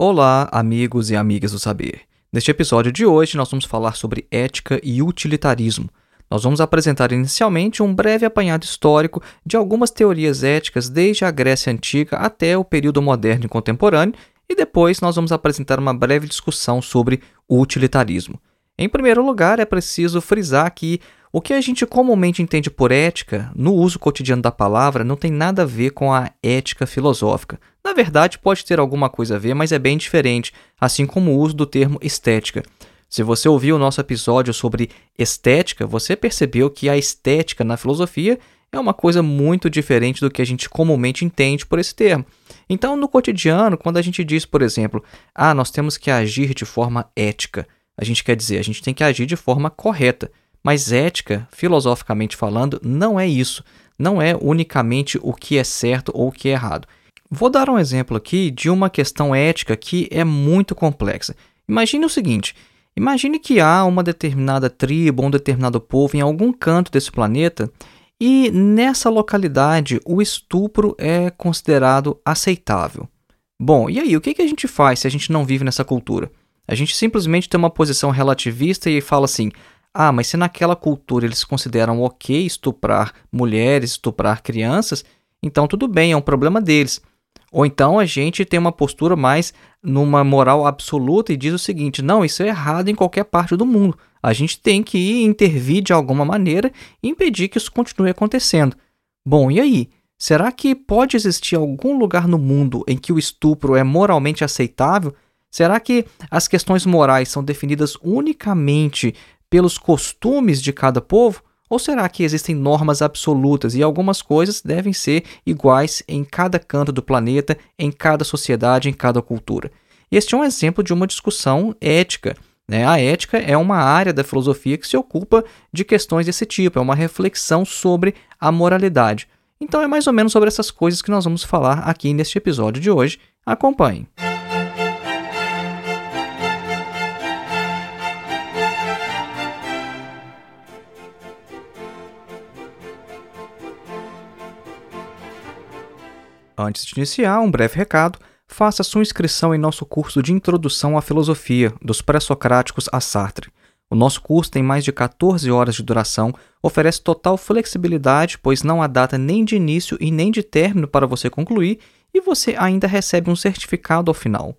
Olá, amigos e amigas do saber. Neste episódio de hoje, nós vamos falar sobre ética e utilitarismo. Nós vamos apresentar inicialmente um breve apanhado histórico de algumas teorias éticas desde a Grécia Antiga até o período moderno e contemporâneo, e depois nós vamos apresentar uma breve discussão sobre o utilitarismo. Em primeiro lugar, é preciso frisar que o que a gente comumente entende por ética, no uso cotidiano da palavra, não tem nada a ver com a ética filosófica. Na verdade, pode ter alguma coisa a ver, mas é bem diferente, assim como o uso do termo estética. Se você ouviu o nosso episódio sobre estética, você percebeu que a estética na filosofia é uma coisa muito diferente do que a gente comumente entende por esse termo. Então, no cotidiano, quando a gente diz, por exemplo, ah, nós temos que agir de forma ética, a gente quer dizer, a gente tem que agir de forma correta. Mas ética, filosoficamente falando, não é isso. Não é unicamente o que é certo ou o que é errado. Vou dar um exemplo aqui de uma questão ética que é muito complexa. Imagine o seguinte: imagine que há uma determinada tribo, um determinado povo em algum canto desse planeta e nessa localidade o estupro é considerado aceitável. Bom, e aí, o que a gente faz se a gente não vive nessa cultura? A gente simplesmente tem uma posição relativista e fala assim: ah, mas se naquela cultura eles consideram ok estuprar mulheres, estuprar crianças, então tudo bem, é um problema deles. Ou então a gente tem uma postura mais numa moral absoluta e diz o seguinte: não, isso é errado em qualquer parte do mundo. A gente tem que intervir de alguma maneira e impedir que isso continue acontecendo. Bom, e aí? Será que pode existir algum lugar no mundo em que o estupro é moralmente aceitável? Será que as questões morais são definidas unicamente pelos costumes de cada povo? Ou será que existem normas absolutas e algumas coisas devem ser iguais em cada canto do planeta, em cada sociedade, em cada cultura? Este é um exemplo de uma discussão ética. Né? A ética é uma área da filosofia que se ocupa de questões desse tipo, é uma reflexão sobre a moralidade. Então é mais ou menos sobre essas coisas que nós vamos falar aqui neste episódio de hoje. Acompanhe. Antes de iniciar, um breve recado. Faça sua inscrição em nosso curso de Introdução à Filosofia, dos Pré-Socráticos a Sartre. O nosso curso tem mais de 14 horas de duração, oferece total flexibilidade, pois não há data nem de início e nem de término para você concluir, e você ainda recebe um certificado ao final.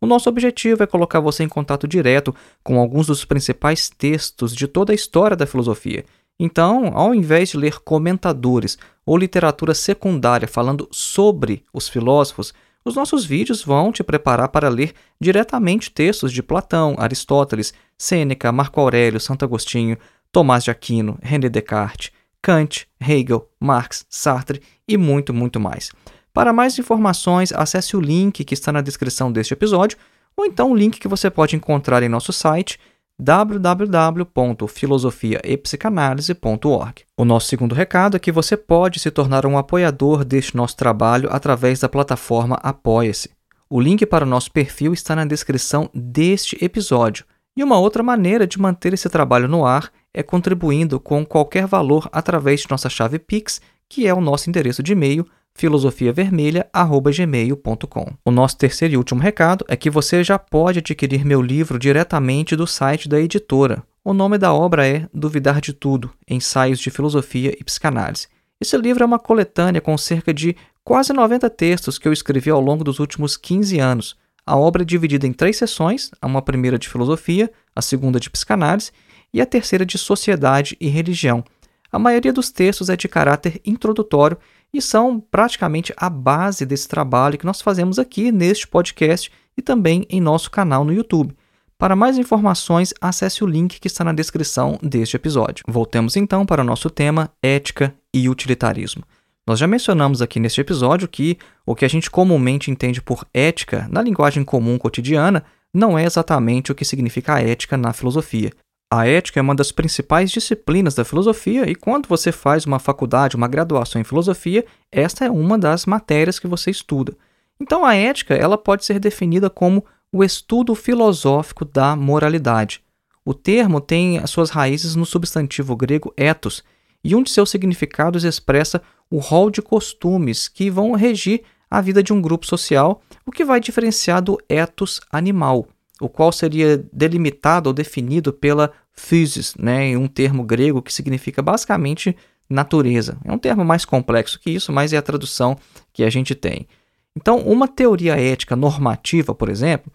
O nosso objetivo é colocar você em contato direto com alguns dos principais textos de toda a história da filosofia então, ao invés de ler comentadores ou literatura secundária falando sobre os filósofos, os nossos vídeos vão te preparar para ler diretamente textos de Platão, Aristóteles, Sêneca, Marco Aurélio, Santo Agostinho, Tomás de Aquino, René Descartes, Kant, Hegel, Marx, Sartre e muito, muito mais. Para mais informações, acesse o link que está na descrição deste episódio ou então o link que você pode encontrar em nosso site www.filosofiaepsicanalise.org. O nosso segundo recado é que você pode se tornar um apoiador deste nosso trabalho através da plataforma Apoia-se. O link para o nosso perfil está na descrição deste episódio. E uma outra maneira de manter esse trabalho no ar é contribuindo com qualquer valor através de nossa chave Pix, que é o nosso endereço de e-mail filosofiavermelha.gmail.com. O nosso terceiro e último recado é que você já pode adquirir meu livro diretamente do site da editora. O nome da obra é Duvidar de Tudo, Ensaios de Filosofia e Psicanálise. Esse livro é uma coletânea com cerca de quase 90 textos que eu escrevi ao longo dos últimos 15 anos. A obra é dividida em três sessões, uma primeira de filosofia, a segunda de psicanálise e a terceira de sociedade e religião. A maioria dos textos é de caráter introdutório e são praticamente a base desse trabalho que nós fazemos aqui neste podcast e também em nosso canal no YouTube. Para mais informações, acesse o link que está na descrição deste episódio. Voltemos então para o nosso tema ética e utilitarismo. Nós já mencionamos aqui neste episódio que o que a gente comumente entende por ética na linguagem comum cotidiana não é exatamente o que significa a ética na filosofia. A ética é uma das principais disciplinas da filosofia e quando você faz uma faculdade, uma graduação em filosofia, esta é uma das matérias que você estuda. Então a ética, ela pode ser definida como o estudo filosófico da moralidade. O termo tem as suas raízes no substantivo grego ethos, e um de seus significados expressa o rol de costumes que vão regir a vida de um grupo social, o que vai diferenciar do ethos animal, o qual seria delimitado ou definido pela physis, né, um termo grego que significa basicamente natureza. É um termo mais complexo que isso, mas é a tradução que a gente tem. Então, uma teoria ética normativa, por exemplo,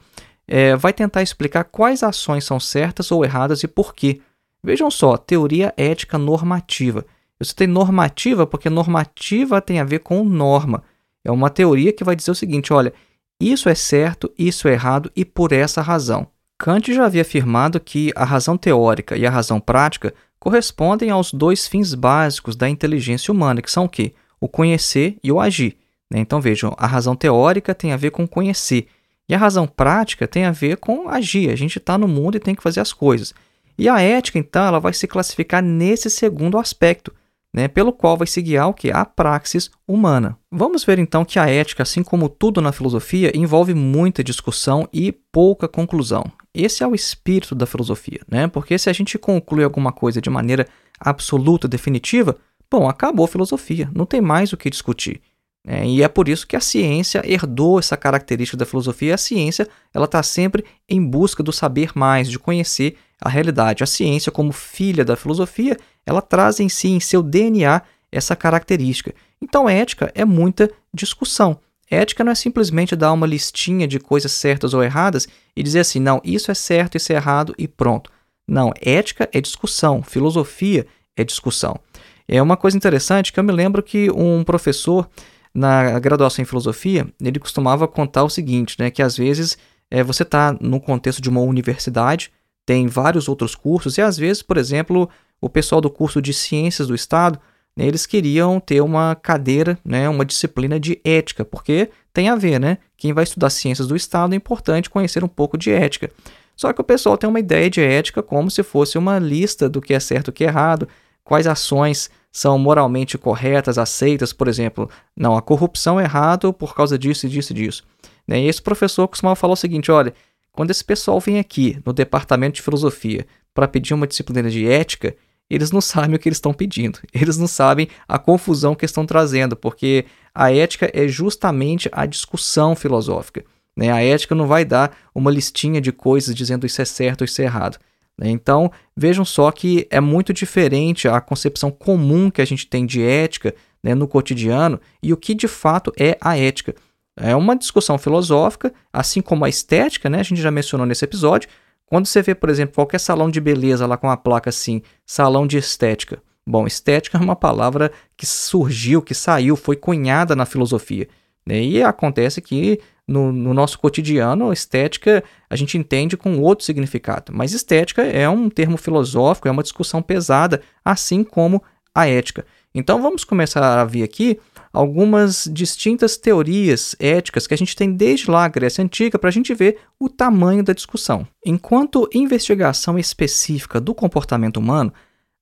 é, vai tentar explicar quais ações são certas ou erradas e por quê. Vejam só, teoria ética normativa. Eu citei normativa porque normativa tem a ver com norma. É uma teoria que vai dizer o seguinte: olha, isso é certo, isso é errado e por essa razão. Kant já havia afirmado que a razão teórica e a razão prática correspondem aos dois fins básicos da inteligência humana, que são o quê? O conhecer e o agir. Né? Então vejam, a razão teórica tem a ver com conhecer e a razão prática tem a ver com agir. A gente está no mundo e tem que fazer as coisas. E a ética, então, ela vai se classificar nesse segundo aspecto, né, pelo qual vai se guiar o que? A praxis humana. Vamos ver então que a ética, assim como tudo na filosofia, envolve muita discussão e pouca conclusão. Esse é o espírito da filosofia, né? Porque se a gente conclui alguma coisa de maneira absoluta, definitiva, bom, acabou a filosofia, não tem mais o que discutir. É, e é por isso que a ciência herdou essa característica da filosofia. A ciência ela está sempre em busca do saber mais, de conhecer a realidade. A ciência, como filha da filosofia, ela traz em si, em seu DNA, essa característica. Então, ética é muita discussão. Ética não é simplesmente dar uma listinha de coisas certas ou erradas e dizer assim, não, isso é certo, isso é errado e pronto. Não, ética é discussão, filosofia é discussão. É uma coisa interessante que eu me lembro que um professor na graduação em filosofia, ele costumava contar o seguinte, né, que às vezes é, você está no contexto de uma universidade, tem vários outros cursos, e às vezes, por exemplo, o pessoal do curso de Ciências do Estado, né, eles queriam ter uma cadeira, né, uma disciplina de ética, porque tem a ver, né? Quem vai estudar Ciências do Estado é importante conhecer um pouco de ética. Só que o pessoal tem uma ideia de ética como se fosse uma lista do que é certo e o que é errado, quais ações são moralmente corretas, aceitas, por exemplo, não, a corrupção é errado por causa disso e disso e disso. Né? E esse professor costumava falar o seguinte: olha, quando esse pessoal vem aqui no departamento de filosofia para pedir uma disciplina de ética, eles não sabem o que eles estão pedindo, eles não sabem a confusão que estão trazendo, porque a ética é justamente a discussão filosófica. Né? A ética não vai dar uma listinha de coisas dizendo isso é certo ou isso é errado. Né? Então, vejam só que é muito diferente a concepção comum que a gente tem de ética né, no cotidiano e o que de fato é a ética. É uma discussão filosófica, assim como a estética, né? a gente já mencionou nesse episódio. Quando você vê, por exemplo, qualquer salão de beleza lá com uma placa assim, salão de estética. Bom, estética é uma palavra que surgiu, que saiu, foi cunhada na filosofia. Né? E acontece que no, no, nosso cotidiano, estética a gente entende com outro significado, mas estética é um termo filosófico, é uma discussão pesada, assim como a ética. Então vamos começar a ver aqui algumas distintas teorias éticas que a gente tem desde lá a Grécia Antiga para a gente ver o tamanho da discussão. Enquanto investigação específica do comportamento humano,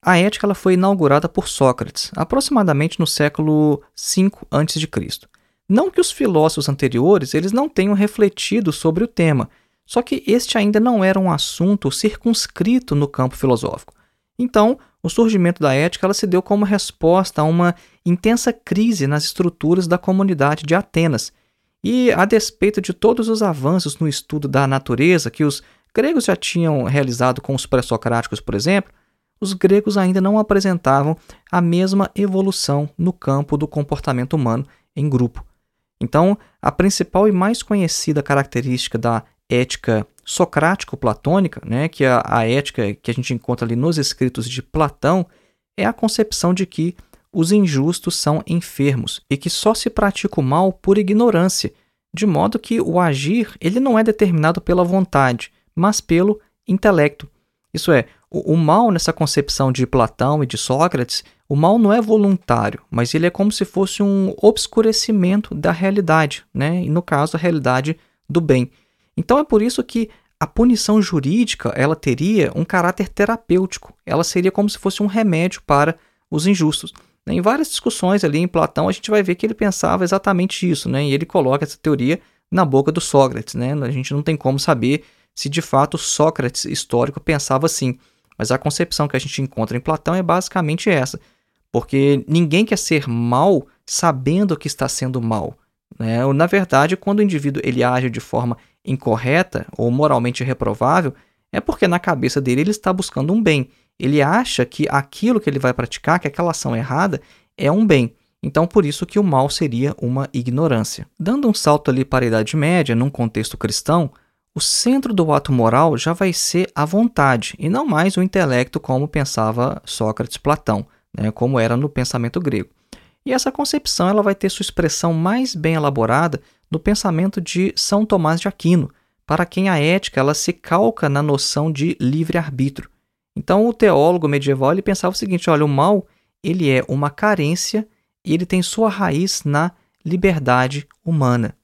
a ética ela foi inaugurada por Sócrates, aproximadamente no século V a.C. Não que os filósofos anteriores eles não tenham refletido sobre o tema, só que este ainda não era um assunto circunscrito no campo filosófico. Então, o surgimento da ética ela se deu como resposta a uma intensa crise nas estruturas da comunidade de Atenas. E, a despeito de todos os avanços no estudo da natureza que os gregos já tinham realizado com os pré-socráticos, por exemplo, os gregos ainda não apresentavam a mesma evolução no campo do comportamento humano em grupo. Então, a principal e mais conhecida característica da ética socrático-platônica, né, que é a, ética que a gente encontra ali nos escritos de Platão, é a concepção de que os injustos são enfermos e que só se pratica o mal por ignorância, de modo que o agir ele não é determinado pela vontade, mas pelo intelecto. Isso é, O, o mal, nessa concepção de Platão e de Sócrates, o mal não é voluntário, mas ele é como se fosse um obscurecimento da realidade, né? e no caso, a realidade do bem. Então é por isso que a punição jurídica ela teria um caráter terapêutico, ela seria como se fosse um remédio para os injustos. Em várias discussões ali em Platão, a gente vai ver que ele pensava exatamente isso, né? e ele coloca essa teoria na boca do Sócrates. Né? A gente não tem como saber se de fato Sócrates histórico pensava assim, mas a concepção que a gente encontra em Platão é basicamente essa, porque ninguém quer ser mal sabendo que está sendo mal. Né? Na verdade, quando o indivíduo ele age de forma incorreta ou moralmente reprovável, é porque na cabeça dele ele está buscando um bem. Ele acha que aquilo que ele vai praticar, que aquela ação errada, é um bem. Então, por isso que o mal seria uma ignorância. Dando um salto ali para a Idade Média, num contexto cristão, o centro do ato moral já vai ser a vontade e não mais o intelecto, como pensava Sócrates Platão, né, como era no pensamento grego. E essa concepção ela vai ter sua expressão mais bem elaborada no pensamento de São Tomás de Aquino, para quem a ética ela se calca na noção de livre-arbítrio. Então, o teólogo medieval ele pensava o seguinte: olha, o mal ele é uma carência e ele tem sua raiz na liberdade humana.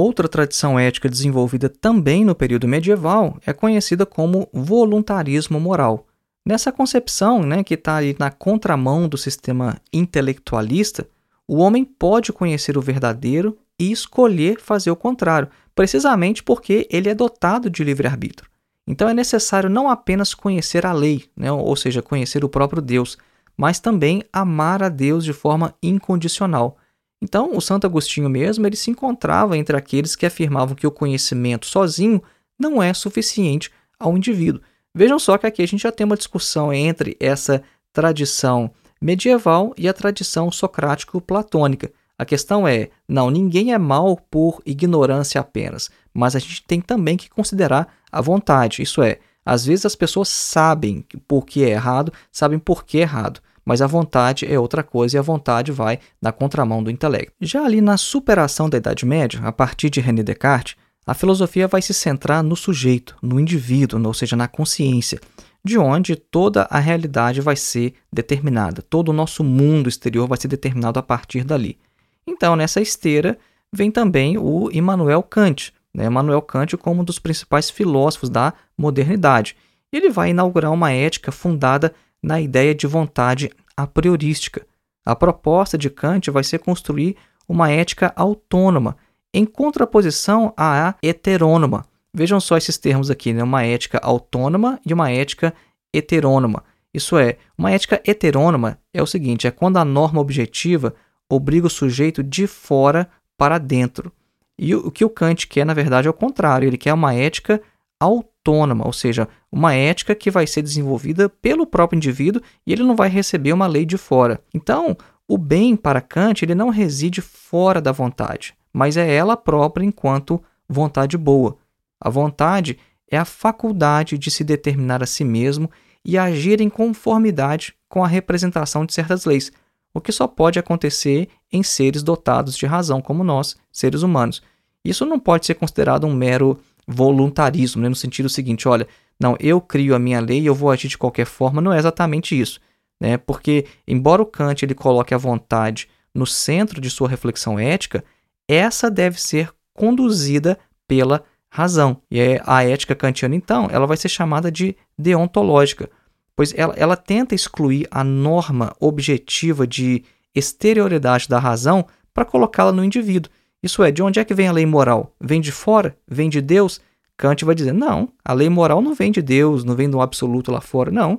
Outra tradição ética desenvolvida também no período medieval é conhecida como voluntarismo moral. Nessa concepção, né, que está na contramão do sistema intelectualista, o homem pode conhecer o verdadeiro e escolher fazer o contrário, precisamente porque ele é dotado de livre-arbítrio. Então é necessário não apenas conhecer a lei, né, ou seja, conhecer o próprio Deus, mas também amar a Deus de forma incondicional. Então, o Santo Agostinho mesmo, ele se encontrava entre aqueles que afirmavam que o conhecimento sozinho não é suficiente ao indivíduo. Vejam só que aqui a gente já tem uma discussão entre essa tradição medieval e a tradição socrático-platônica. A questão é, não, ninguém é mal por ignorância apenas, mas a gente tem também que considerar a vontade. Isso é, às vezes as pessoas sabem por que é errado, sabem por que é errado, mas a vontade é outra coisa e a vontade vai na contramão do intelecto. Já ali na superação da Idade Média, a partir de René Descartes, a filosofia vai se centrar no sujeito, no indivíduo, ou seja, na consciência, de onde toda a realidade vai ser determinada, todo o nosso mundo exterior vai ser determinado a partir dali. Então, nessa esteira vem também o Immanuel Kant, né? Immanuel Kant como um dos principais filósofos da modernidade. Ele vai inaugurar uma ética fundada na ideia de vontade a priorística. A proposta de Kant vai ser construir uma ética autônoma, em contraposição à heterônoma. Vejam só esses termos aqui, né? uma ética autônoma e uma ética heterônoma. Isso é, uma ética heterônoma é o seguinte: é quando a norma objetiva obriga o sujeito de fora para dentro. E o que o Kant quer, na verdade, é o contrário. Ele quer uma ética autônoma, ou seja, uma ética que vai ser desenvolvida pelo próprio indivíduo e ele não vai receber uma lei de fora. Então, o bem para Kant ele não reside fora da vontade, mas é ela própria enquanto vontade boa. A vontade é a faculdade de se determinar a si mesmo e agir em conformidade com a representação de certas leis, o que só pode acontecer em seres dotados de razão como nós, seres humanos. Isso não pode ser considerado um mero voluntarismo, né? no sentido seguinte, olha, não, eu crio a minha lei e eu vou agir de qualquer forma, não é exatamente isso, né? Porque embora o Kant ele coloque a vontade no centro de sua reflexão ética, essa deve ser conduzida pela razão. E é a ética kantiana, então, ela vai ser chamada de deontológica, pois ela, ela tenta excluir a norma objetiva de exterioridade da razão para colocá-la no indivíduo. Isso é, de onde é que vem a lei moral? Vem de fora? Vem de Deus? Kant vai dizer: não, a lei moral não vem de Deus, não vem do absoluto lá fora, não.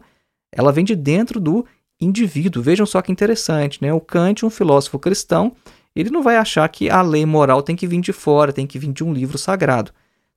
Ela vem de dentro do indivíduo. Vejam só que interessante, né? O Kant, um filósofo cristão, ele não vai achar que a lei moral tem que vir de fora, tem que vir de um livro sagrado.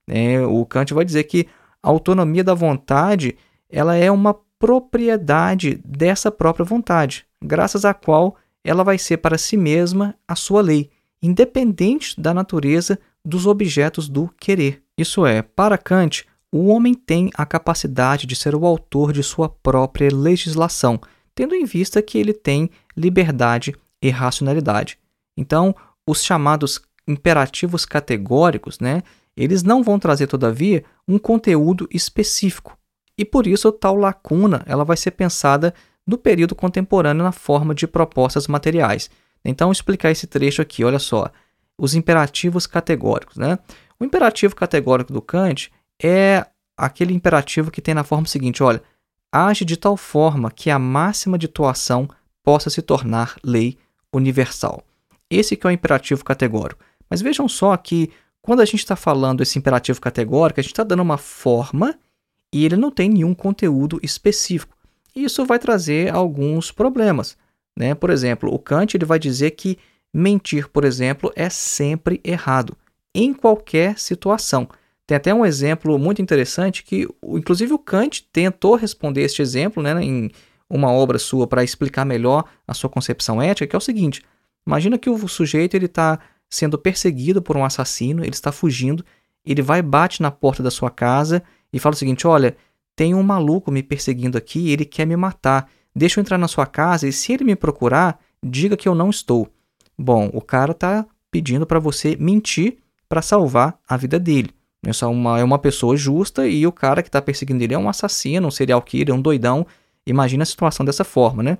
Né? O Kant vai dizer que a autonomia da vontade ela é uma propriedade dessa própria vontade, graças à qual ela vai ser para si mesma a sua lei independente da natureza dos objetos do querer. Isso é, para Kant, o homem tem a capacidade de ser o autor de sua própria legislação, tendo em vista que ele tem liberdade e racionalidade. Então, os chamados imperativos categóricos, né, eles não vão trazer, todavia, um conteúdo específico. E por isso tal lacuna ela vai ser pensada no período contemporâneo na forma de propostas materiais. Então, explicar esse trecho aqui, olha só, os imperativos categóricos. Né? O imperativo categórico do Kant é aquele imperativo que tem na forma seguinte: olha, age de tal forma que a máxima de atuação possa se tornar lei universal. Esse que é o imperativo categórico. Mas vejam só que quando a gente está falando esse imperativo categórico, a gente está dando uma forma e ele não tem nenhum conteúdo específico. Isso vai trazer alguns problemas. Né? Por exemplo, o Kant ele vai dizer que mentir, por exemplo, é sempre errado, em qualquer situação. Tem até um exemplo muito interessante que, inclusive, o Kant tentou responder este exemplo né, em uma obra sua para explicar melhor a sua concepção ética, que é o seguinte: imagina que o sujeito ele está sendo perseguido por um assassino, ele está fugindo, ele vai bate na porta da sua casa e fala o seguinte: olha, tem um maluco me perseguindo aqui, ele quer me matar. Deixa eu entrar na sua casa e se ele me procurar, diga que eu não estou. Bom, o cara está pedindo para você mentir para salvar a vida dele. É uma, é uma pessoa justa e o cara que está perseguindo ele é um assassino, um serial killer, um doidão. Imagina a situação dessa forma, né?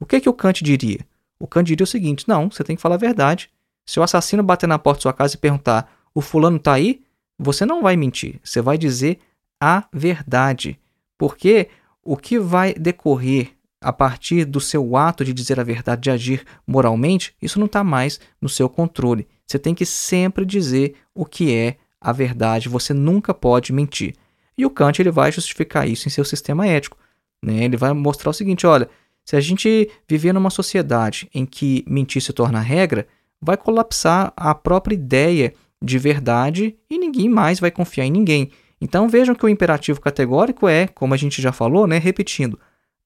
O que, que o Kant diria? O Kant diria o seguinte: não, você tem que falar a verdade. Se o assassino bater na porta da sua casa e perguntar, o fulano está aí? Você não vai mentir, você vai dizer a verdade. Porque o que vai decorrer a partir do seu ato de dizer a verdade, de agir moralmente, isso não está mais no seu controle. Você tem que sempre dizer o que é a verdade, você nunca pode mentir. E o Kant ele vai justificar isso em seu sistema ético. Né? Ele vai mostrar o seguinte: olha, se a gente viver numa sociedade em que mentir se torna regra, vai colapsar a própria ideia de verdade e ninguém mais vai confiar em ninguém. Então vejam que o imperativo categórico é, como a gente já falou, né, repetindo,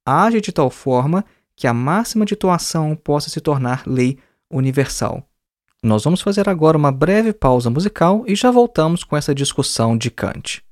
age de tal forma que a máxima de atuação possa se tornar lei universal. Nós vamos fazer agora uma breve pausa musical e já voltamos com essa discussão de Kant.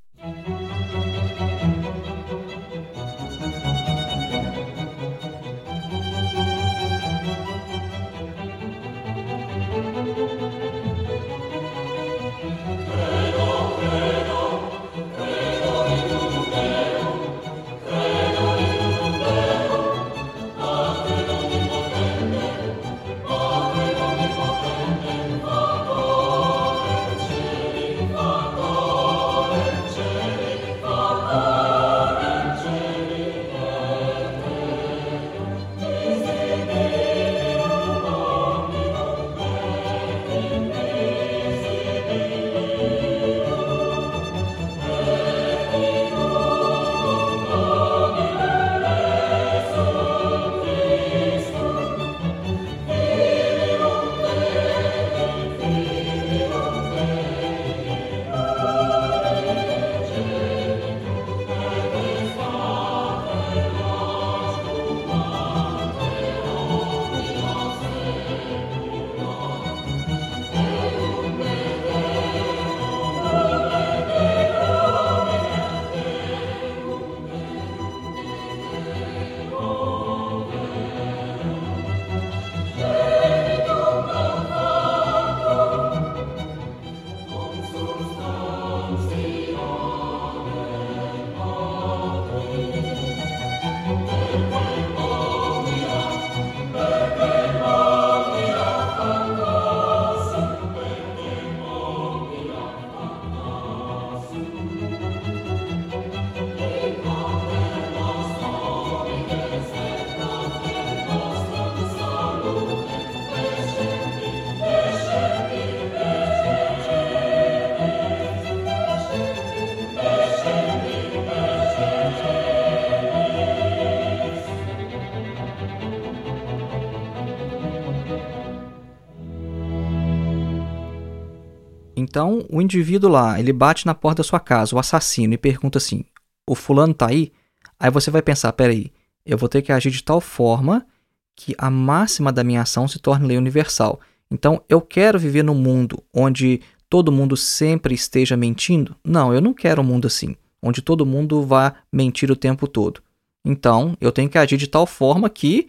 Então, o indivíduo lá, ele bate na porta da sua casa, o assassino, e pergunta assim: o fulano tá aí? Aí você vai pensar: peraí, eu vou ter que agir de tal forma que a máxima da minha ação se torne lei universal. Então, eu quero viver num mundo onde todo mundo sempre esteja mentindo? Não, eu não quero um mundo assim, onde todo mundo vá mentir o tempo todo. Então, eu tenho que agir de tal forma que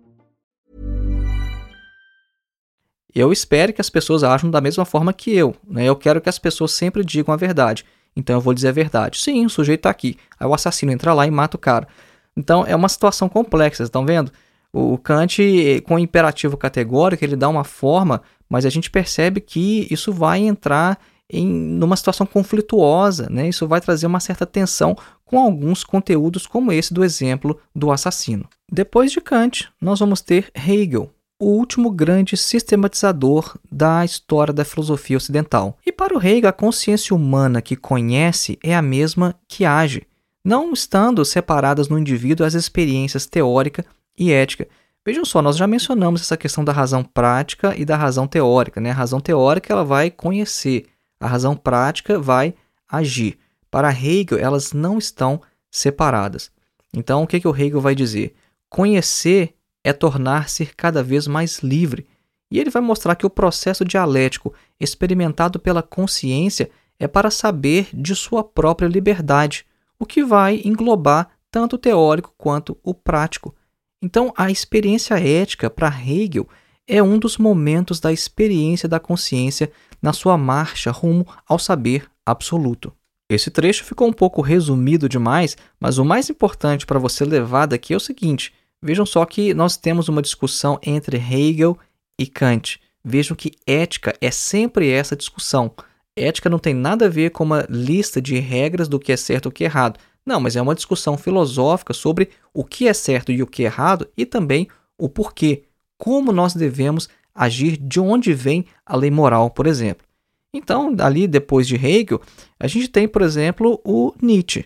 Eu espero que as pessoas ajam da mesma forma que eu. Né? Eu quero que as pessoas sempre digam a verdade. Então eu vou dizer a verdade. Sim, o sujeito está aqui. Aí o assassino entra lá e mata o cara. Então é uma situação complexa, estão vendo? O Kant, com o imperativo categórico, ele dá uma forma, mas a gente percebe que isso vai entrar em numa situação conflituosa, né? Isso vai trazer uma certa tensão com alguns conteúdos como esse do exemplo do assassino. Depois de Kant, nós vamos ter Hegel, o último grande sistematizador da história da filosofia ocidental. E para o Hegel, a consciência humana que conhece é a mesma que age, não estando separadas no indivíduo as experiências teórica e ética. Vejam só, nós já mencionamos essa questão da razão prática e da razão teórica. Né? A razão teórica ela vai conhecer, a razão prática vai agir. Para Hegel, elas não estão separadas. Então, o que, que o Hegel vai dizer? Conhecer é tornar-se cada vez mais livre. E ele vai mostrar que o processo dialético experimentado pela consciência é para saber de sua própria liberdade, o que vai englobar tanto o teórico quanto o prático. Então, a experiência ética para Hegel é um dos momentos da experiência da consciência na sua marcha rumo ao saber absoluto. Esse trecho ficou um pouco resumido demais, mas o mais importante para você levar daqui é o seguinte: Vejam só que nós temos uma discussão entre Hegel e Kant. Vejam que ética é sempre essa discussão. Ética não tem nada a ver com uma lista de regras do que é certo e o que é errado. Não, mas é uma discussão filosófica sobre o que é certo e o que é errado e também o porquê. Como nós devemos agir, de onde vem a lei moral, por exemplo. Então, ali depois de Hegel, a gente tem, por exemplo, o Nietzsche.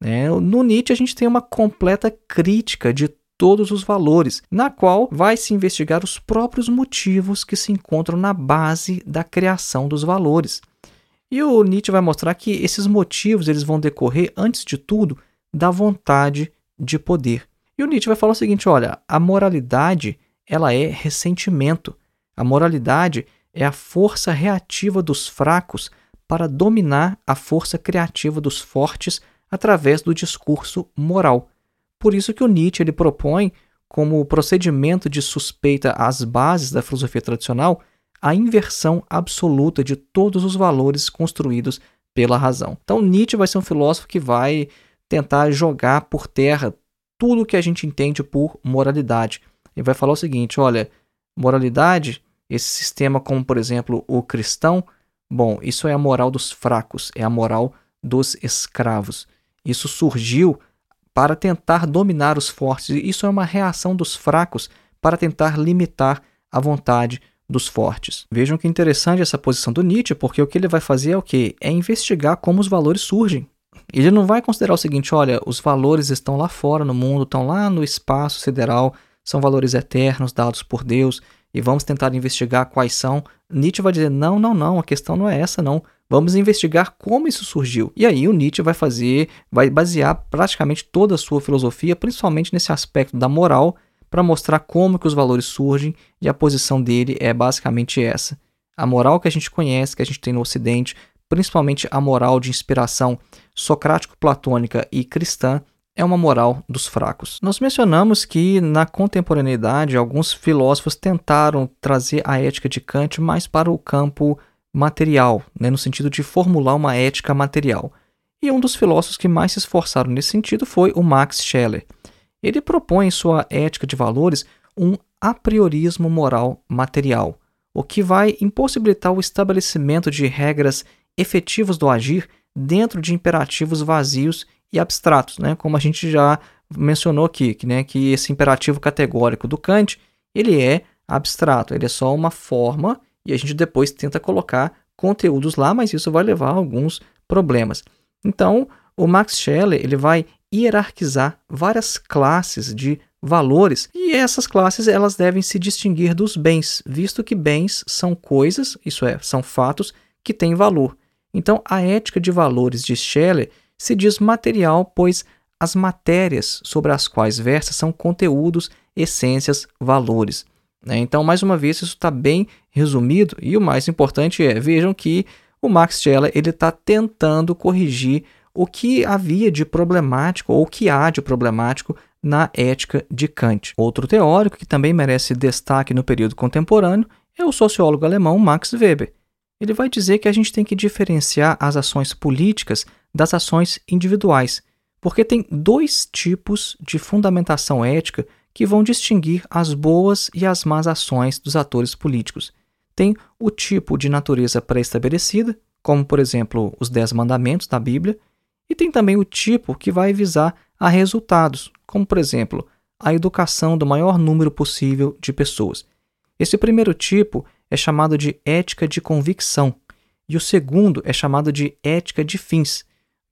Né? No Nietzsche, a gente tem uma completa crítica de todos os valores, na qual vai se investigar os próprios motivos que se encontram na base da criação dos valores. E o Nietzsche vai mostrar que esses motivos eles vão decorrer, antes de tudo, da vontade de poder. E o Nietzsche vai falar o seguinte: olha, a moralidade ela é ressentimento. A moralidade é a força reativa dos fracos para dominar a força criativa dos fortes através do discurso moral. Por isso que o Nietzsche ele propõe como procedimento de suspeita às bases da filosofia tradicional a inversão absoluta de todos os valores construídos pela razão. Então Nietzsche vai ser um filósofo que vai tentar jogar por terra tudo o que a gente entende por moralidade. Ele vai falar o seguinte, olha, moralidade, esse sistema como por exemplo o cristão, bom, isso é a moral dos fracos, é a moral dos escravos. Isso surgiu para tentar dominar os fortes. Isso é uma reação dos fracos para tentar limitar a vontade dos fortes. Vejam que interessante essa posição do Nietzsche, porque o que ele vai fazer é o que? É investigar como os valores surgem. Ele não vai considerar o seguinte: olha, os valores estão lá fora no mundo, estão lá no espaço sideral, são valores eternos dados por Deus e vamos tentar investigar quais são. Nietzsche vai dizer: não, não, não, a questão não é essa, não. Vamos investigar como isso surgiu. E aí o Nietzsche vai fazer, vai basear praticamente toda a sua filosofia, principalmente nesse aspecto da moral, para mostrar como que os valores surgem, e a posição dele é basicamente essa. A moral que a gente conhece, que a gente tem no Ocidente, principalmente a moral de inspiração socrático-platônica e cristã, é uma moral dos fracos. Nós mencionamos que na contemporaneidade alguns filósofos tentaram trazer a ética de Kant mais para o campo material, né, no sentido de formular uma ética material. E um dos filósofos que mais se esforçaram nesse sentido foi o Max Scheler. Ele propõe em sua ética de valores um a priorismo moral material, o que vai impossibilitar o estabelecimento de regras efetivas do agir dentro de imperativos vazios e abstratos, né? como a gente já mencionou aqui, que, né, que esse imperativo categórico do Kant ele é abstrato, ele é só uma forma e a gente depois tenta colocar conteúdos lá, mas isso vai levar a alguns problemas. Então, o Max Scheler ele vai hierarquizar várias classes de valores e essas classes elas devem se distinguir dos bens, visto que bens são coisas, isso é, são fatos que têm valor. Então, a ética de valores de Scheler se diz material, pois as matérias sobre as quais versa são conteúdos, essências, valores. Né? Então, mais uma vez, isso está bem resumido e o mais importante é, vejam que o Max Scheler está tentando corrigir o que havia de problemático ou o que há de problemático na ética de Kant. Outro teórico que também merece destaque no período contemporâneo é o sociólogo alemão Max Weber. Ele vai dizer que a gente tem que diferenciar as ações políticas das ações individuais, porque tem dois tipos de fundamentação ética que vão distinguir as boas e as más ações dos atores políticos. Tem o tipo de natureza pré-estabelecida, como por exemplo os Dez Mandamentos da Bíblia, e tem também o tipo que vai visar a resultados, como por exemplo a educação do maior número possível de pessoas. Esse primeiro tipo é chamado de ética de convicção e o segundo é chamado de ética de fins,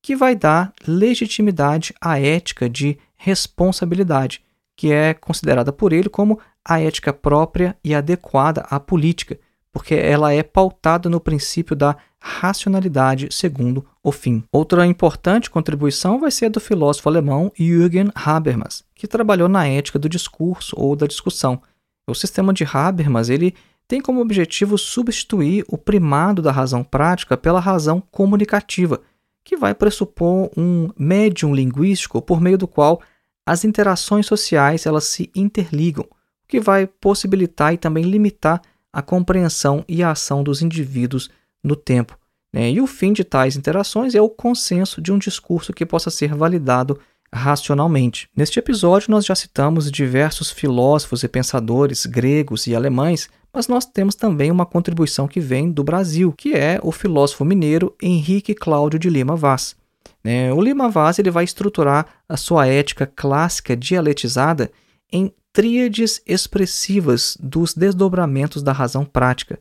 que vai dar legitimidade à ética de responsabilidade, que é considerada por ele como a ética própria e adequada à política, porque ela é pautada no princípio da racionalidade segundo o fim. Outra importante contribuição vai ser do filósofo alemão Jürgen Habermas, que trabalhou na ética do discurso ou da discussão. O sistema de Habermas ele tem como objetivo substituir o primado da razão prática pela razão comunicativa, que vai pressupor um médium linguístico por meio do qual as interações sociais elas se interligam, o que vai possibilitar e também limitar a compreensão e a ação dos indivíduos no tempo. Né? E o fim de tais interações é o consenso de um discurso que possa ser validado racionalmente. Neste episódio, nós já citamos diversos filósofos e pensadores gregos e alemães, mas nós temos também uma contribuição que vem do Brasil, que é o filósofo mineiro Henrique Cláudio de Lima Vaz. Né? O Lima Vaz ele vai estruturar a sua ética clássica dialetizada em tríades expressivas dos desdobramentos da razão prática,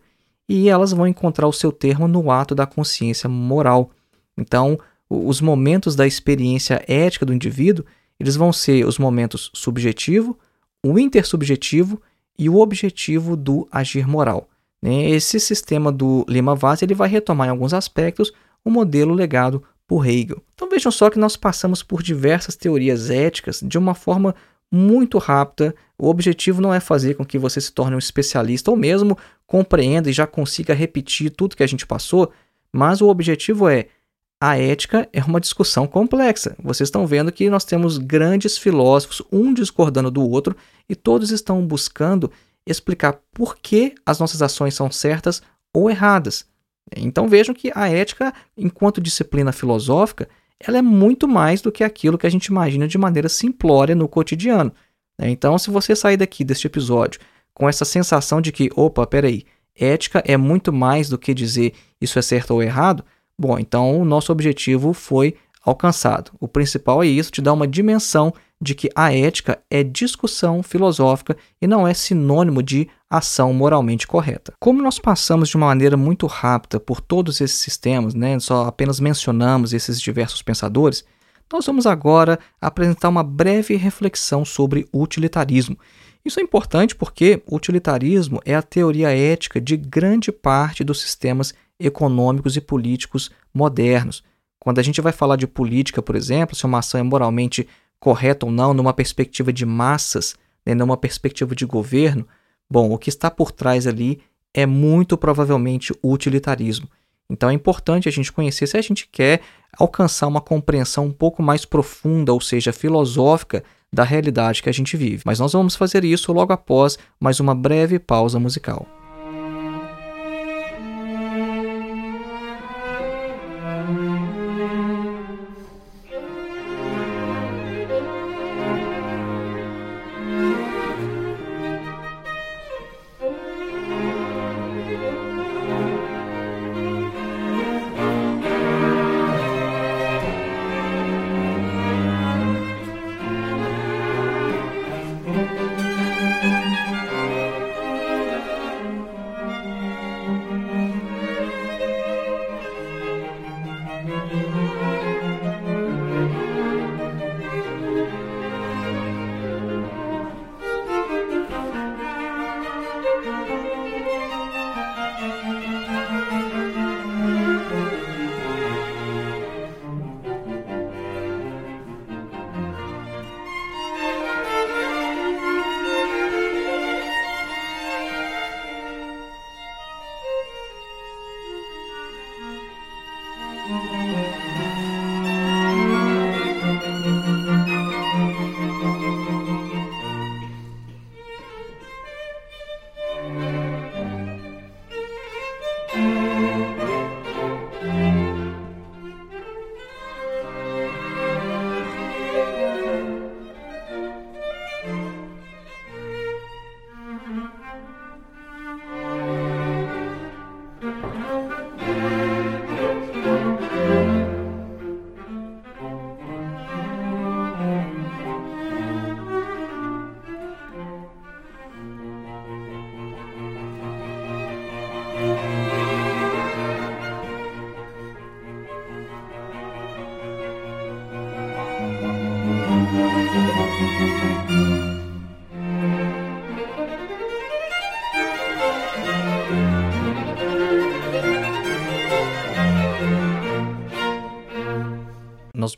e elas vão encontrar o seu termo no ato da consciência moral. Então, os momentos da experiência ética do indivíduo, eles vão ser os momentos subjetivo, o intersubjetivo e o objetivo do agir moral. Né? Esse sistema do Lima Vaz ele vai retomar em alguns aspectos o modelo legado por Hegel. Então vejam só que nós passamos por diversas teorias éticas de uma forma muito rápida. O objetivo não é fazer com que você se torne um especialista ou mesmo compreenda e já consiga repetir tudo que a gente passou, mas o objetivo é a ética é uma discussão complexa. Vocês estão vendo que nós temos grandes filósofos, um discordando do outro, e todos estão buscando explicar por que as nossas ações são certas ou erradas. Então vejam que a ética, enquanto disciplina filosófica, ela é muito mais do que aquilo que a gente imagina de maneira simplória no cotidiano. Né? Então, se você sair daqui deste episódio com essa sensação de que, opa, peraí, ética é muito mais do que dizer isso é certo ou errado, bom, então o nosso objetivo foi alcançado. O principal é isso, te dar uma dimensão de que a ética é discussão filosófica e não é sinônimo de ação moralmente correta. Como nós passamos de uma maneira muito rápida por todos esses sistemas, né, só apenas mencionamos esses diversos pensadores, nós vamos agora apresentar uma breve reflexão sobre utilitarismo. Isso é importante porque o utilitarismo é a teoria ética de grande parte dos sistemas econômicos e políticos modernos. Quando a gente vai falar de política, por exemplo, se uma ação é moralmente correta ou não, numa perspectiva de massas, né, numa perspectiva de governo, bom, o que está por trás ali é muito provavelmente o utilitarismo. Então é importante a gente conhecer se a gente quer alcançar uma compreensão um pouco mais profunda, ou seja, filosófica, da realidade que a gente vive. Mas nós vamos fazer isso logo após mais uma breve pausa musical.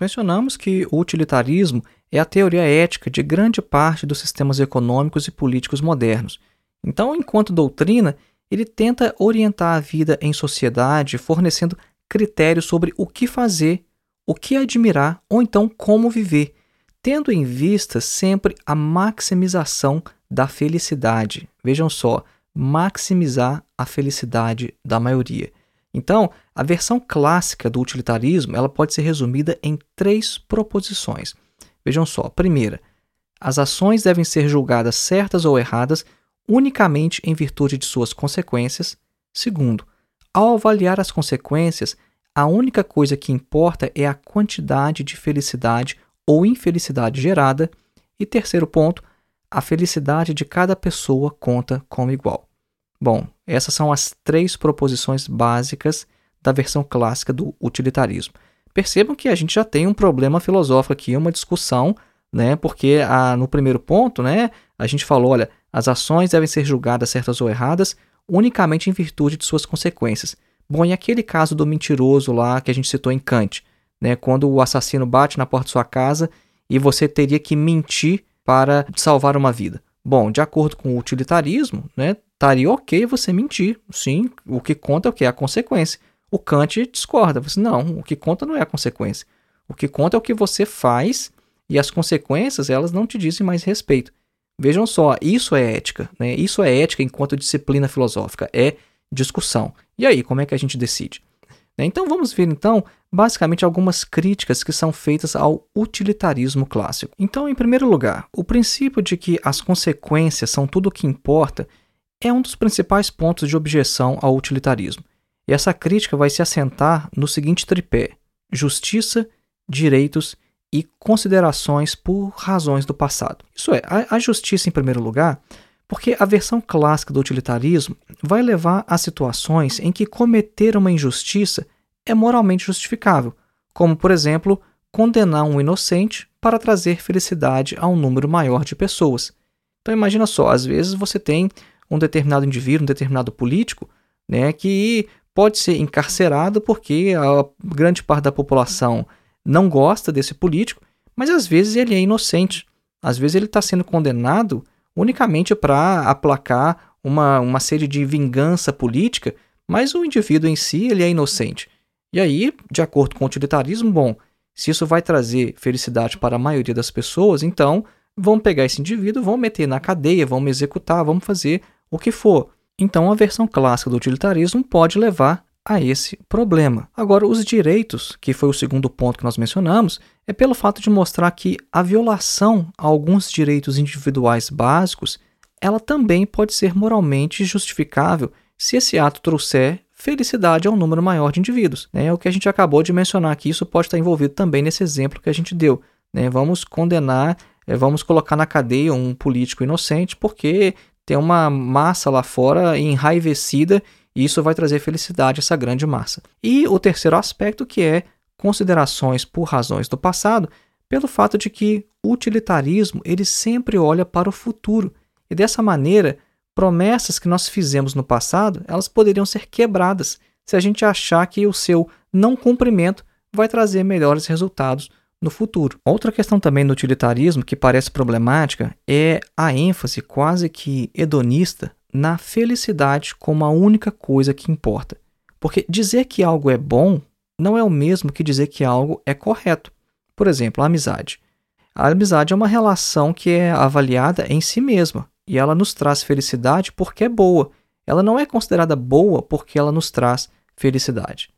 Mencionamos que o utilitarismo é a teoria ética de grande parte dos sistemas econômicos e políticos modernos. Então, enquanto doutrina, ele tenta orientar a vida em sociedade, fornecendo critérios sobre o que fazer, o que admirar ou então como viver, tendo em vista sempre a maximização da felicidade. Vejam só, maximizar a felicidade da maioria. Então, a versão clássica do utilitarismo ela pode ser resumida em três proposições. Vejam só: primeira, as ações devem ser julgadas certas ou erradas unicamente em virtude de suas consequências. Segundo, ao avaliar as consequências, a única coisa que importa é a quantidade de felicidade ou infelicidade gerada. E terceiro ponto, a felicidade de cada pessoa conta como igual. Bom, essas são as três proposições básicas da versão clássica do utilitarismo. Percebam que a gente já tem um problema filosófico aqui, uma discussão, né? Porque a, no primeiro ponto, né, a gente falou, olha, as ações devem ser julgadas certas ou erradas unicamente em virtude de suas consequências. Bom, e aquele caso do mentiroso lá que a gente citou em Kant, né, quando o assassino bate na porta de sua casa e você teria que mentir para salvar uma vida. Bom, de acordo com o utilitarismo, né, estaria ok você mentir. Sim, o que conta é o que? É a consequência. O Kant discorda. Você, não, o que conta não é a consequência. O que conta é o que você faz e as consequências elas não te dizem mais respeito. Vejam só, isso é ética. Né? Isso é ética enquanto disciplina filosófica. É discussão. E aí, como é que a gente decide? Né, então vamos ver então basicamente algumas críticas que são feitas ao utilitarismo clássico. Então, em primeiro lugar, o princípio de que as consequências são tudo o que importa é um dos principais pontos de objeção ao utilitarismo. E essa crítica vai se assentar no seguinte tripé: justiça, direitos e considerações por razões do passado. Isso é, a, justiça em primeiro lugar, porque a versão clássica do utilitarismo vai levar a situações em que cometer uma injustiça é moralmente justificável, como, por exemplo, condenar um inocente para trazer felicidade a um número maior de pessoas. Então imagina só, às vezes você tem um determinado indivíduo, um determinado político, né, que pode ser encarcerado porque a grande parte da população não gosta desse político, mas às vezes ele é inocente. Às vezes ele está sendo condenado unicamente para aplacar uma, uma série de vingança política, mas o indivíduo em si ele é inocente. E aí, de acordo com o utilitarismo, bom, se isso vai trazer felicidade para a maioria das pessoas, então vamos pegar esse indivíduo, vamos meter na cadeia, vamos executar, vamos fazer o que for. Então, a versão clássica do utilitarismo pode levar a esse problema. Agora, os direitos, que foi o segundo ponto que nós mencionamos, é pelo fato de mostrar que a violação a alguns direitos individuais básicos, ela também pode ser moralmente justificável se esse ato trouxer felicidade a um número maior de indivíduos. Né? O que a gente acabou de mencionar aqui, isso pode estar envolvido também nesse exemplo que a gente deu. Né? Vamos condenar, é, vamos colocar na cadeia um político inocente porque tem uma massa lá fora enraivecida e isso vai trazer felicidade a essa grande massa. E o terceiro aspecto que é considerações por razões do passado, pelo fato de que o utilitarismo ele sempre olha para o futuro e dessa maneira promessas que nós fizemos no passado elas poderiam ser quebradas se a gente achar que o seu não cumprimento vai trazer melhores resultados no futuro. Outra questão também no utilitarismo que parece problemática é a ênfase quase que hedonista na felicidade como a única coisa que importa. Porque dizer que algo é bom não é o mesmo que dizer que algo é correto. Por exemplo, a amizade. A amizade é uma relação que é avaliada em si mesma e ela nos traz felicidade porque é boa. Ela não é considerada boa porque ela nos traz felicidade.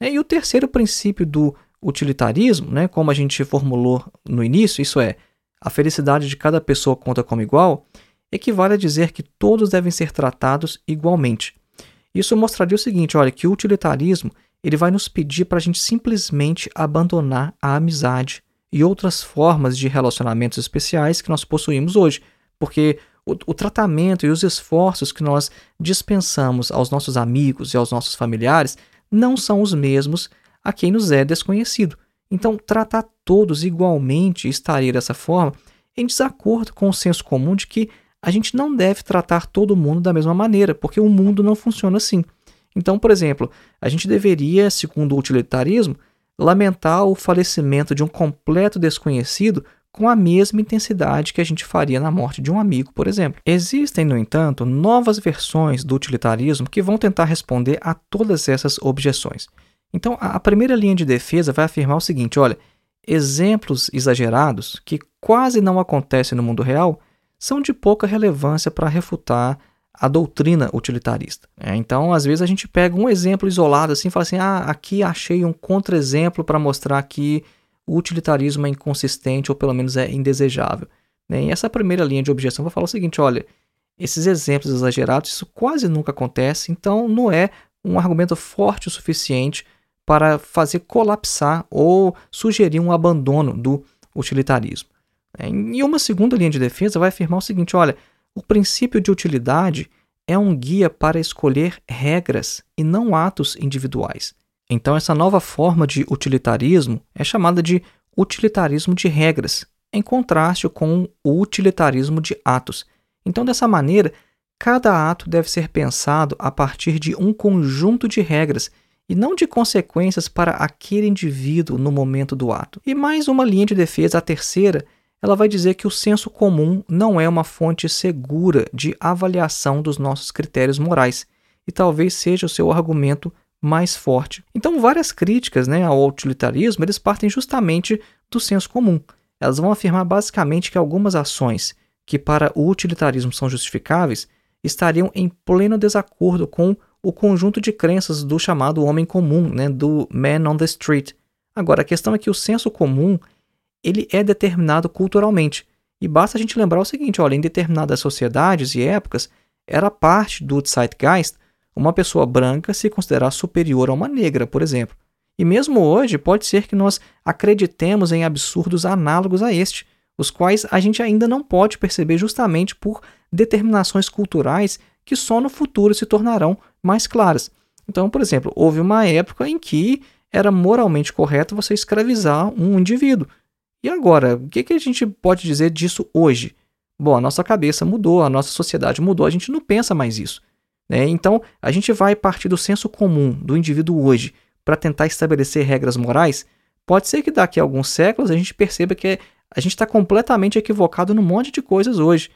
E o terceiro princípio do utilitarismo, né, como a gente formulou no início, isso é, a felicidade de cada pessoa conta como igual, equivale a dizer que todos devem ser tratados igualmente. Isso mostraria o seguinte, olha, que o utilitarismo ele vai nos pedir para a gente simplesmente abandonar a amizade e outras formas de relacionamentos especiais que nós possuímos hoje, porque o, o, tratamento e os esforços que nós dispensamos aos nossos amigos e aos nossos familiares não são os mesmos a quem nos é desconhecido. Então, tratar todos igualmente estaria dessa forma em desacordo com o senso comum de que a gente não deve tratar todo mundo da mesma maneira, porque o mundo não funciona assim. Então, por exemplo, a gente deveria, segundo o utilitarismo, lamentar o falecimento de um completo desconhecido com a mesma intensidade que a gente faria na morte de um amigo, por exemplo. Existem, no entanto, novas versões do utilitarismo que vão tentar responder a todas essas objeções. Então, a primeira linha de defesa vai afirmar o seguinte: olha, exemplos exagerados que quase não acontecem no mundo real são de pouca relevância para refutar a doutrina utilitarista. É, então, às vezes, a gente pega um exemplo isolado assim e fala assim: ah, aqui achei um contra-exemplo para mostrar que o utilitarismo é inconsistente ou pelo menos é indesejável. Né? E essa primeira linha de objeção vai falar o seguinte: olha, esses exemplos exagerados, isso quase nunca acontece, então não é um argumento forte o suficiente para fazer colapsar ou sugerir um abandono do utilitarismo. É, e uma segunda linha de defesa vai afirmar o seguinte: olha, o princípio de utilidade é um guia para escolher regras e não atos individuais. Então, essa nova forma de utilitarismo é chamada de utilitarismo de regras, em contraste com o utilitarismo de atos. Então, dessa maneira, cada ato deve ser pensado a partir de um conjunto de regras e não de consequências para aquele indivíduo no momento do ato. E mais uma linha de defesa, a terceira, ela vai dizer que o senso comum não é uma fonte segura de avaliação dos nossos critérios morais, e talvez seja o seu argumento mais forte. Então, várias críticas né, ao utilitarismo eles partem justamente do senso comum. Elas vão afirmar basicamente que algumas ações que para o utilitarismo são justificáveis estariam em pleno desacordo com o conjunto de crenças do chamado homem comum, né, do man on the street. Agora, a questão é que o senso comum ele é determinado culturalmente. E basta a gente lembrar o seguinte, olha, em determinadas sociedades e épocas, era parte do zeitgeist uma pessoa branca se considerar superior a uma negra, por exemplo. E mesmo hoje, pode ser que nós acreditemos em absurdos análogos a este, os quais a gente ainda não pode perceber justamente por determinações culturais que só no futuro se tornarão mais claras. Então, por exemplo, houve uma época em que era moralmente correto você escravizar um indivíduo. E agora, o que, que a gente pode dizer disso hoje? Bom, a nossa cabeça mudou, a nossa sociedade mudou, a gente não pensa mais isso. Né? Então, a gente vai partir do senso comum do indivíduo hoje para tentar estabelecer regras morais. Pode ser que daqui a alguns séculos a gente perceba que a gente está completamente equivocado num monte de coisas hoje.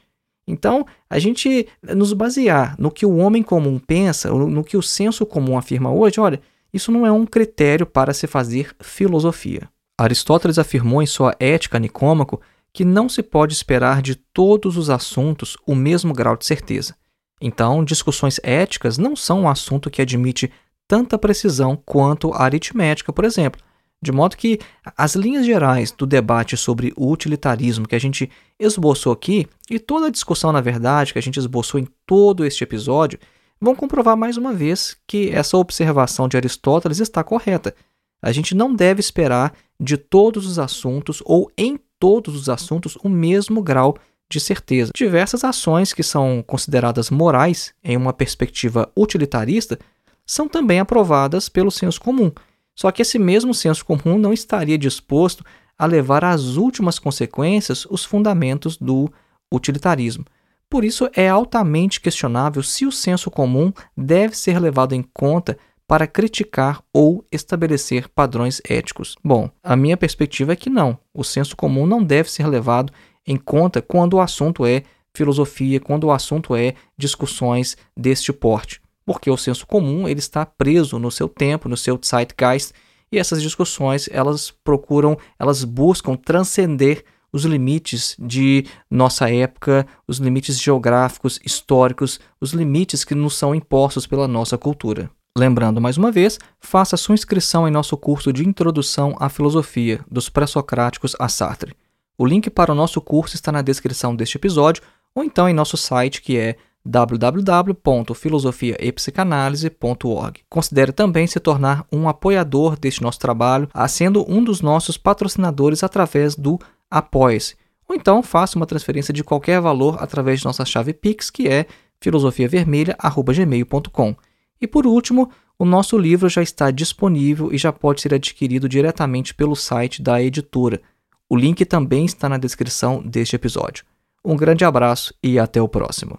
Então, a gente nos basear no que o homem comum pensa, no que o senso comum afirma hoje, olha, isso não é um critério para se fazer filosofia. Aristóteles afirmou em sua Ética Nicômaco que não se pode esperar de todos os assuntos o mesmo grau de certeza. Então, discussões éticas não são um assunto que admite tanta precisão quanto a aritmética, por exemplo. De modo que as linhas gerais do debate sobre o utilitarismo que a gente esboçou aqui, e toda a discussão, na verdade, que a gente esboçou em todo este episódio, vão comprovar mais uma vez que essa observação de Aristóteles está correta. A gente não deve esperar de todos os assuntos ou em todos os assuntos o mesmo grau de certeza. Diversas ações que são consideradas morais em uma perspectiva utilitarista são também aprovadas pelo senso comum. Só que esse mesmo senso comum não estaria disposto a levar às últimas consequências os fundamentos do utilitarismo. Por isso, é altamente questionável se o senso comum deve ser levado em conta para criticar ou estabelecer padrões éticos. Bom, a minha perspectiva é que não. O senso comum não deve ser levado em conta quando o assunto é filosofia, quando o assunto é discussões deste porte, porque o senso comum ele está preso no seu tempo, no seu zeitgeist, E essas discussões, elas procuram, elas buscam transcender os limites de nossa época, os limites geográficos, históricos, os limites que nos são impostos pela nossa cultura. Lembrando mais uma vez, faça sua inscrição em nosso curso de Introdução à Filosofia, dos Pré-Socráticos a Sartre. O link para o nosso curso está na descrição deste episódio ou então em nosso site que é www.filosofiaepsicanalise.org. Considere também se tornar um apoiador deste nosso trabalho, sendo um dos nossos patrocinadores através do Apoie-se. Ou então faça uma transferência de qualquer valor através de nossa chave Pix, que é filosofiavermelha.gmail.com. E por último, o nosso livro já está disponível e já pode ser adquirido diretamente pelo site da editora. O link também está na descrição deste episódio. Um grande abraço e até o próximo.